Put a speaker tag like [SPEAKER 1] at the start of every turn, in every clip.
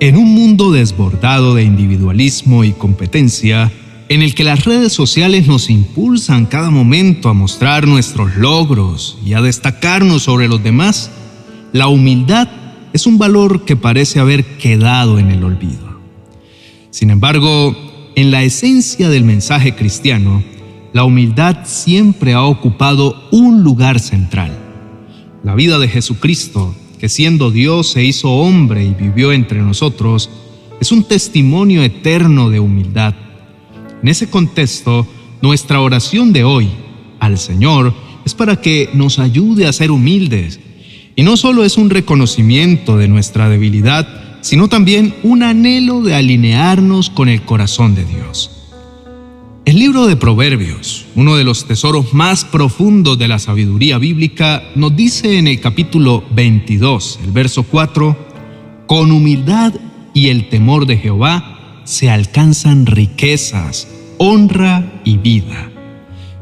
[SPEAKER 1] En un mundo desbordado de individualismo y competencia, en el que las redes sociales nos impulsan cada momento a mostrar nuestros logros y a destacarnos sobre los demás, la humildad es un valor que parece haber quedado en el olvido. Sin embargo, en la esencia del mensaje cristiano, la humildad siempre ha ocupado un lugar central. La vida de Jesucristo, que siendo Dios se hizo hombre y vivió entre nosotros, es un testimonio eterno de humildad. En ese contexto, nuestra oración de hoy al Señor es para que nos ayude a ser humildes. Y no solo es un reconocimiento de nuestra debilidad, sino también un anhelo de alinearnos con el corazón de Dios. El libro de Proverbios, uno de los tesoros más profundos de la sabiduría bíblica, nos dice en el capítulo 22, el verso 4, con humildad y el temor de Jehová se alcanzan riquezas, honra y vida.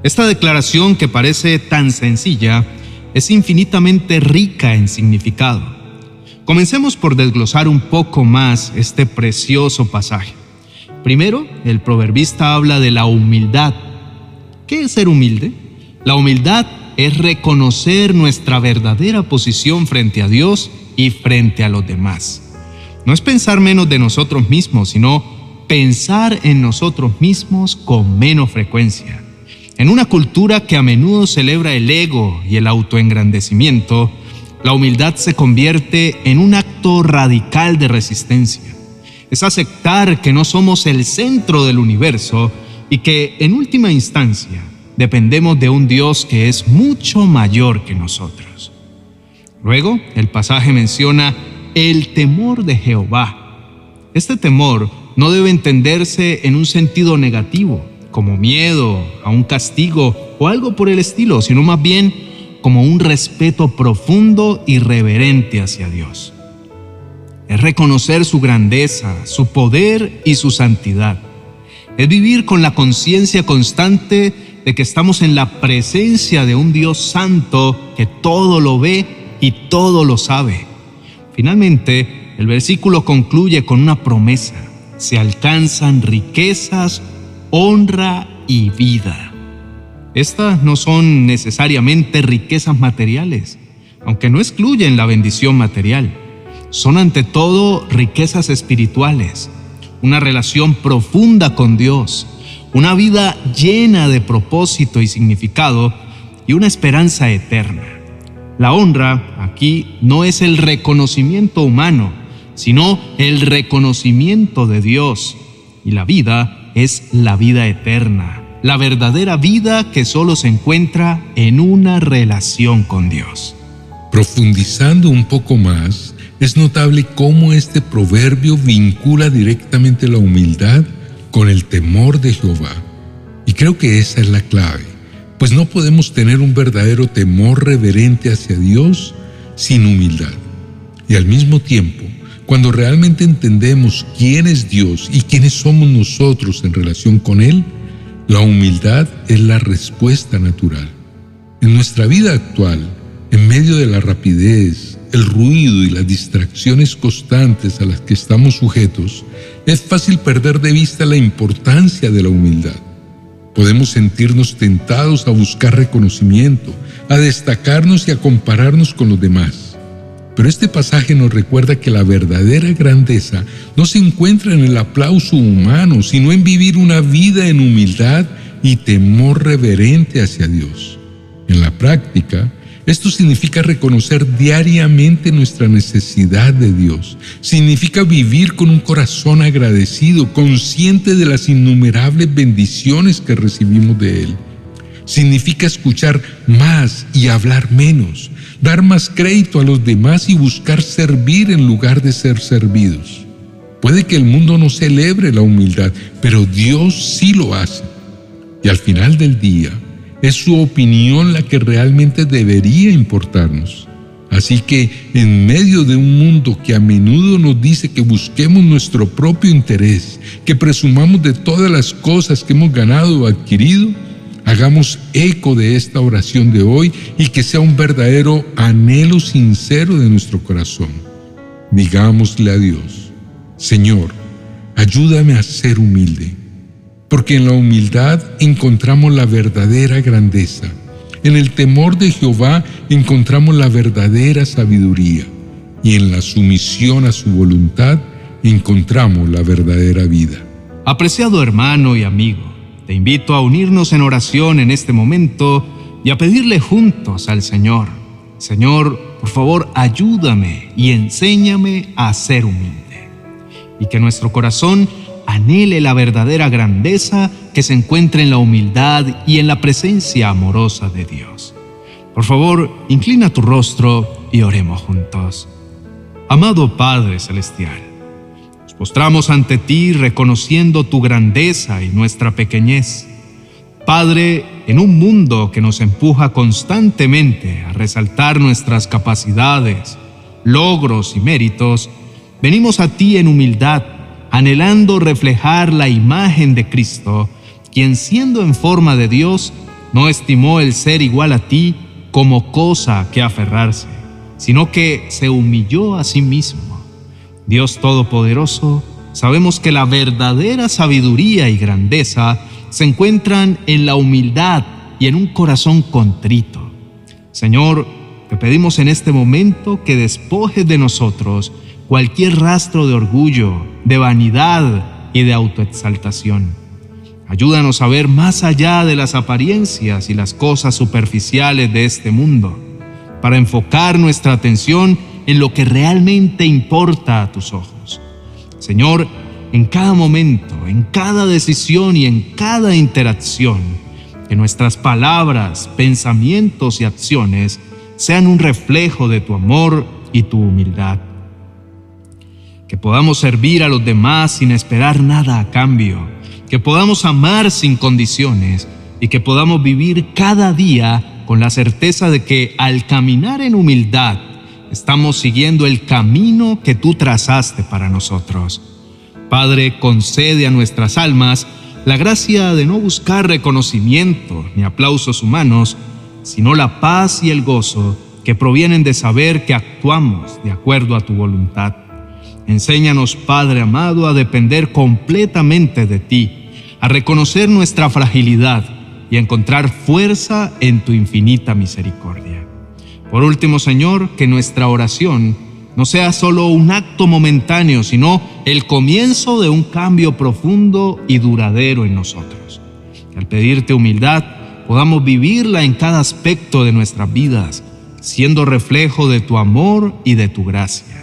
[SPEAKER 1] Esta declaración que parece tan sencilla es infinitamente rica en significado. Comencemos por desglosar un poco más este precioso pasaje. Primero, el proverbista habla de la humildad. ¿Qué es ser humilde? La humildad es reconocer nuestra verdadera posición frente a Dios y frente a los demás. No es pensar menos de nosotros mismos, sino pensar en nosotros mismos con menos frecuencia. En una cultura que a menudo celebra el ego y el autoengrandecimiento, la humildad se convierte en un acto radical de resistencia. Es aceptar que no somos el centro del universo y que en última instancia dependemos de un Dios que es mucho mayor que nosotros. Luego, el pasaje menciona el temor de Jehová. Este temor no debe entenderse en un sentido negativo, como miedo a un castigo o algo por el estilo, sino más bien como un respeto profundo y reverente hacia Dios. Es reconocer su grandeza, su poder y su santidad. Es vivir con la conciencia constante de que estamos en la presencia de un Dios santo que todo lo ve y todo lo sabe. Finalmente, el versículo concluye con una promesa. Se alcanzan riquezas, honra y vida. Estas no son necesariamente riquezas materiales, aunque no excluyen la bendición material. Son ante todo riquezas espirituales, una relación profunda con Dios, una vida llena de propósito y significado y una esperanza eterna. La honra aquí no es el reconocimiento humano, sino el reconocimiento de Dios. Y la vida es la vida eterna la verdadera vida que solo se encuentra en una relación con Dios.
[SPEAKER 2] Profundizando un poco más, es notable cómo este proverbio vincula directamente la humildad con el temor de Jehová. Y creo que esa es la clave, pues no podemos tener un verdadero temor reverente hacia Dios sin humildad. Y al mismo tiempo, cuando realmente entendemos quién es Dios y quiénes somos nosotros en relación con Él, la humildad es la respuesta natural. En nuestra vida actual, en medio de la rapidez, el ruido y las distracciones constantes a las que estamos sujetos, es fácil perder de vista la importancia de la humildad. Podemos sentirnos tentados a buscar reconocimiento, a destacarnos y a compararnos con los demás. Pero este pasaje nos recuerda que la verdadera grandeza no se encuentra en el aplauso humano, sino en vivir una vida en humildad y temor reverente hacia Dios. En la práctica, esto significa reconocer diariamente nuestra necesidad de Dios. Significa vivir con un corazón agradecido, consciente de las innumerables bendiciones que recibimos de Él. Significa escuchar más y hablar menos dar más crédito a los demás y buscar servir en lugar de ser servidos. Puede que el mundo no celebre la humildad, pero Dios sí lo hace. Y al final del día, es su opinión la que realmente debería importarnos. Así que en medio de un mundo que a menudo nos dice que busquemos nuestro propio interés, que presumamos de todas las cosas que hemos ganado o adquirido, Hagamos eco de esta oración de hoy y que sea un verdadero anhelo sincero de nuestro corazón. Digámosle a Dios, Señor, ayúdame a ser humilde, porque en la humildad encontramos la verdadera grandeza. En el temor de Jehová encontramos la verdadera sabiduría y en la sumisión a su voluntad encontramos la verdadera vida.
[SPEAKER 1] Apreciado hermano y amigo, te invito a unirnos en oración en este momento y a pedirle juntos al Señor, Señor, por favor ayúdame y enséñame a ser humilde. Y que nuestro corazón anhele la verdadera grandeza que se encuentra en la humildad y en la presencia amorosa de Dios. Por favor, inclina tu rostro y oremos juntos. Amado Padre Celestial, nos postramos ante ti reconociendo tu grandeza y nuestra pequeñez. Padre, en un mundo que nos empuja constantemente a resaltar nuestras capacidades, logros y méritos, venimos a ti en humildad, anhelando reflejar la imagen de Cristo, quien siendo en forma de Dios, no estimó el ser igual a ti como cosa que aferrarse sino que se humilló a sí mismo. Dios Todopoderoso, sabemos que la verdadera sabiduría y grandeza se encuentran en la humildad y en un corazón contrito. Señor, te pedimos en este momento que despojes de nosotros cualquier rastro de orgullo, de vanidad y de autoexaltación. Ayúdanos a ver más allá de las apariencias y las cosas superficiales de este mundo para enfocar nuestra atención en lo que realmente importa a tus ojos. Señor, en cada momento, en cada decisión y en cada interacción, que nuestras palabras, pensamientos y acciones sean un reflejo de tu amor y tu humildad. Que podamos servir a los demás sin esperar nada a cambio, que podamos amar sin condiciones y que podamos vivir cada día con la certeza de que al caminar en humildad estamos siguiendo el camino que tú trazaste para nosotros. Padre, concede a nuestras almas la gracia de no buscar reconocimiento ni aplausos humanos, sino la paz y el gozo que provienen de saber que actuamos de acuerdo a tu voluntad. Enséñanos, Padre amado, a depender completamente de ti, a reconocer nuestra fragilidad, y encontrar fuerza en tu infinita misericordia. Por último, Señor, que nuestra oración no sea solo un acto momentáneo, sino el comienzo de un cambio profundo y duradero en nosotros. Que al pedirte humildad podamos vivirla en cada aspecto de nuestras vidas, siendo reflejo de tu amor y de tu gracia.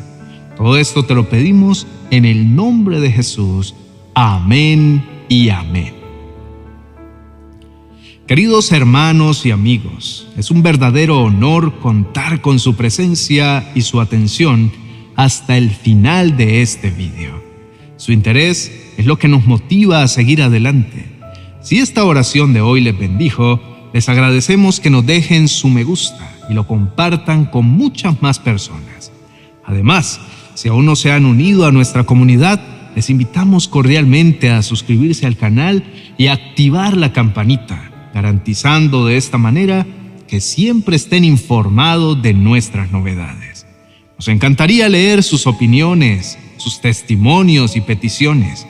[SPEAKER 1] Todo esto te lo pedimos en el nombre de Jesús. Amén y amén. Queridos hermanos y amigos, es un verdadero honor contar con su presencia y su atención hasta el final de este video. Su interés es lo que nos motiva a seguir adelante. Si esta oración de hoy les bendijo, les agradecemos que nos dejen su me gusta y lo compartan con muchas más personas. Además, si aún no se han unido a nuestra comunidad, les invitamos cordialmente a suscribirse al canal y activar la campanita garantizando de esta manera que siempre estén informados de nuestras novedades. Nos encantaría leer sus opiniones, sus testimonios y peticiones.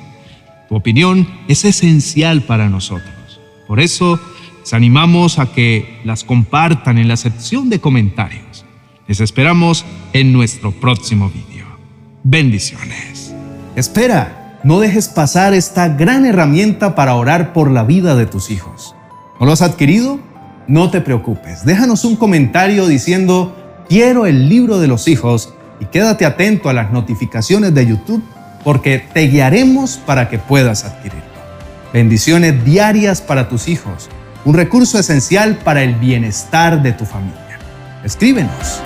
[SPEAKER 1] Tu opinión es esencial para nosotros. Por eso, les animamos a que las compartan en la sección de comentarios. Les esperamos en nuestro próximo video. Bendiciones.
[SPEAKER 3] Espera, no dejes pasar esta gran herramienta para orar por la vida de tus hijos. ¿No lo has adquirido? No te preocupes. Déjanos un comentario diciendo quiero el libro de los hijos y quédate atento a las notificaciones de YouTube porque te guiaremos para que puedas adquirirlo. Bendiciones diarias para tus hijos, un recurso esencial para el bienestar de tu familia. Escríbenos.